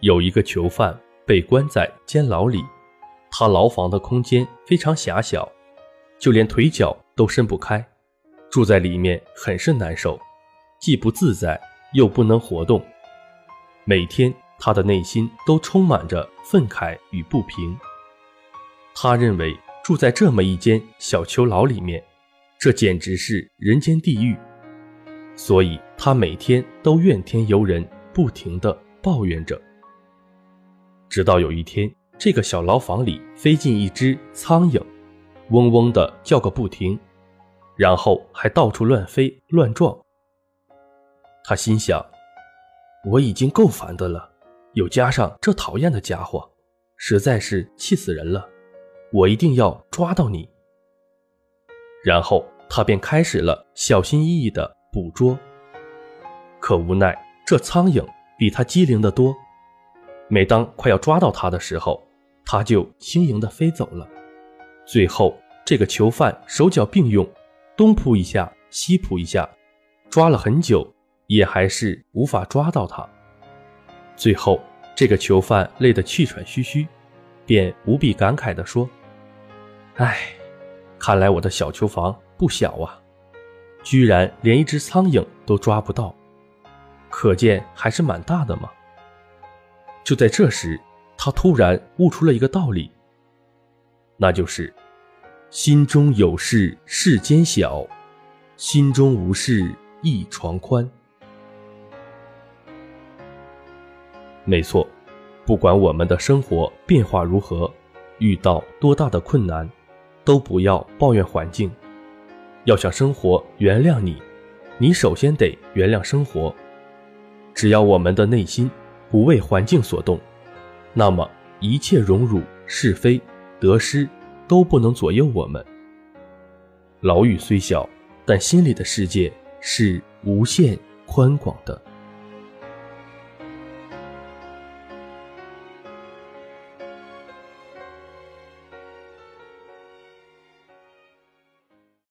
有一个囚犯被关在监牢里，他牢房的空间非常狭小，就连腿脚都伸不开，住在里面很是难受，既不自在又不能活动。每天他的内心都充满着愤慨与不平。他认为住在这么一间小囚牢里面，这简直是人间地狱，所以他每天都怨天尤人，不停地抱怨着。直到有一天，这个小牢房里飞进一只苍蝇，嗡嗡地叫个不停，然后还到处乱飞乱撞。他心想：我已经够烦的了，又加上这讨厌的家伙，实在是气死人了。我一定要抓到你。然后他便开始了小心翼翼的捕捉。可无奈，这苍蝇比他机灵得多。每当快要抓到他的时候，他就轻盈地飞走了。最后，这个囚犯手脚并用，东扑一下，西扑一下，抓了很久，也还是无法抓到他。最后，这个囚犯累得气喘吁吁，便无比感慨地说：“唉，看来我的小囚房不小啊，居然连一只苍蝇都抓不到，可见还是蛮大的嘛。”就在这时，他突然悟出了一个道理，那就是“心中有事世间小，心中无事一床宽”。没错，不管我们的生活变化如何，遇到多大的困难，都不要抱怨环境。要想生活原谅你，你首先得原谅生活。只要我们的内心。不为环境所动，那么一切荣辱是非得失都不能左右我们。牢狱虽小，但心里的世界是无限宽广的。